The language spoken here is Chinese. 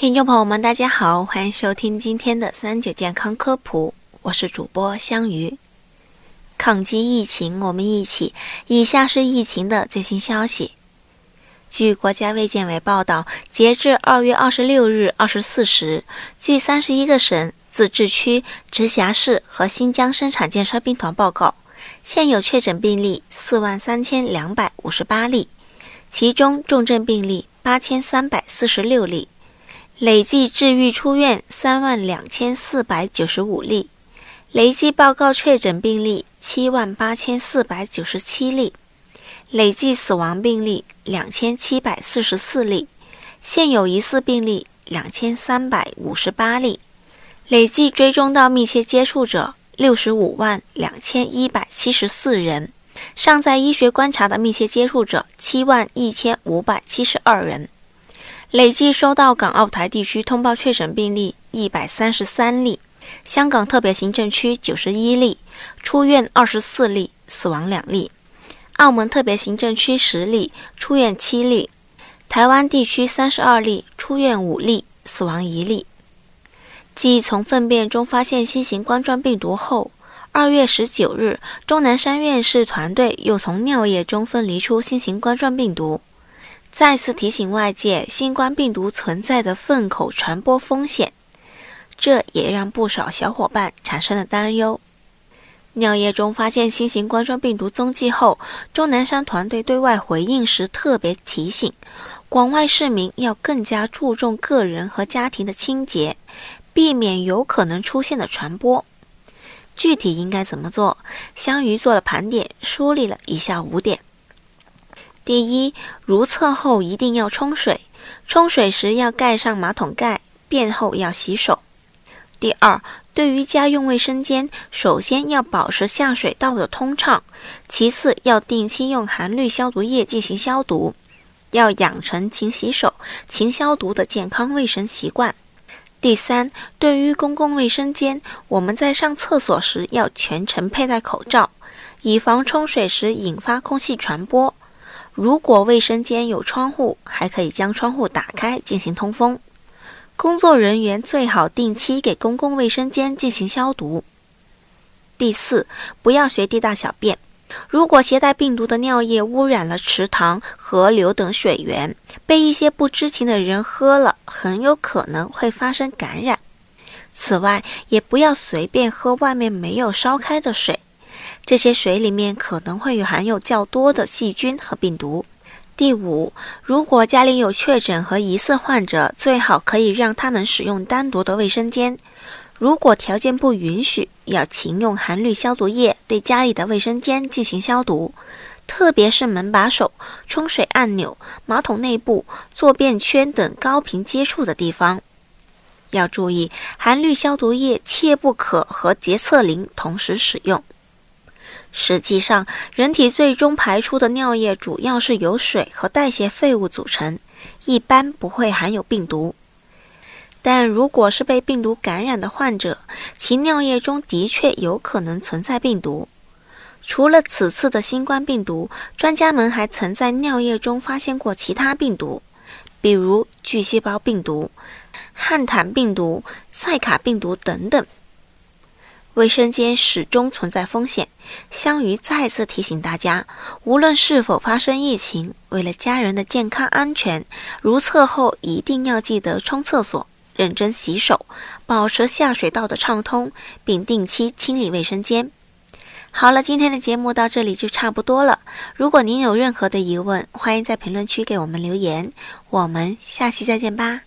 听众朋友们，大家好，欢迎收听今天的三九健康科普，我是主播香鱼。抗击疫情，我们一起。以下是疫情的最新消息。据国家卫健委报道，截至二月二十六日二十四时，据三十一个省、自治区、直辖市和新疆生产建设兵团报告，现有确诊病例四万三千两百五十八例，其中重症病例八千三百四十六例。累计治愈出院三万两千四百九十五例，累计报告确诊病例七万八千四百九十七例，累计死亡病例两千七百四十四例，现有疑似病例两千三百五十八例，累计追踪到密切接触者六十五万两千一百七十四人，尚在医学观察的密切接触者七万一千五百七十二人。累计收到港澳台地区通报确诊病例一百三十三例，香港特别行政区九十一例，出院二十四例，死亡两例；澳门特别行政区十例，出院七例；台湾地区三十二例，出院五例，死亡一例。继从粪便中发现新型冠状病毒后，二月十九日，钟南山院士团队又从尿液中分离出新型冠状病毒。再次提醒外界，新冠病毒存在的粪口传播风险，这也让不少小伙伴产生了担忧。尿液中发现新型冠状病毒踪迹后，钟南山团队对外回应时特别提醒，广外市民要更加注重个人和家庭的清洁，避免有可能出现的传播。具体应该怎么做？香鱼做了盘点，梳理了以下五点。第一，如厕后一定要冲水，冲水时要盖上马桶盖，便后要洗手。第二，对于家用卫生间，首先要保持下水道的通畅，其次要定期用含氯消毒液进行消毒，要养成勤洗手、勤消毒的健康卫生习惯。第三，对于公共卫生间，我们在上厕所时要全程佩戴口罩，以防冲水时引发空气传播。如果卫生间有窗户，还可以将窗户打开进行通风。工作人员最好定期给公共卫生间进行消毒。第四，不要随地大小便。如果携带病毒的尿液污染了池塘、河流等水源，被一些不知情的人喝了，很有可能会发生感染。此外，也不要随便喝外面没有烧开的水。这些水里面可能会有含有较多的细菌和病毒。第五，如果家里有确诊和疑似患者，最好可以让他们使用单独的卫生间。如果条件不允许，要勤用含氯消毒液对家里的卫生间进行消毒，特别是门把手、冲水按钮、马桶内部、坐便圈等高频接触的地方。要注意，含氯消毒液切不可和洁厕灵同时使用。实际上，人体最终排出的尿液主要是由水和代谢废物组成，一般不会含有病毒。但如果是被病毒感染的患者，其尿液中的确有可能存在病毒。除了此次的新冠病毒，专家们还曾在尿液中发现过其他病毒，比如巨细胞病毒、汉坦病毒、塞卡病毒等等。卫生间始终存在风险，香鱼再次提醒大家，无论是否发生疫情，为了家人的健康安全，如厕后一定要记得冲厕所，认真洗手，保持下水道的畅通，并定期清理卫生间。好了，今天的节目到这里就差不多了。如果您有任何的疑问，欢迎在评论区给我们留言。我们下期再见吧。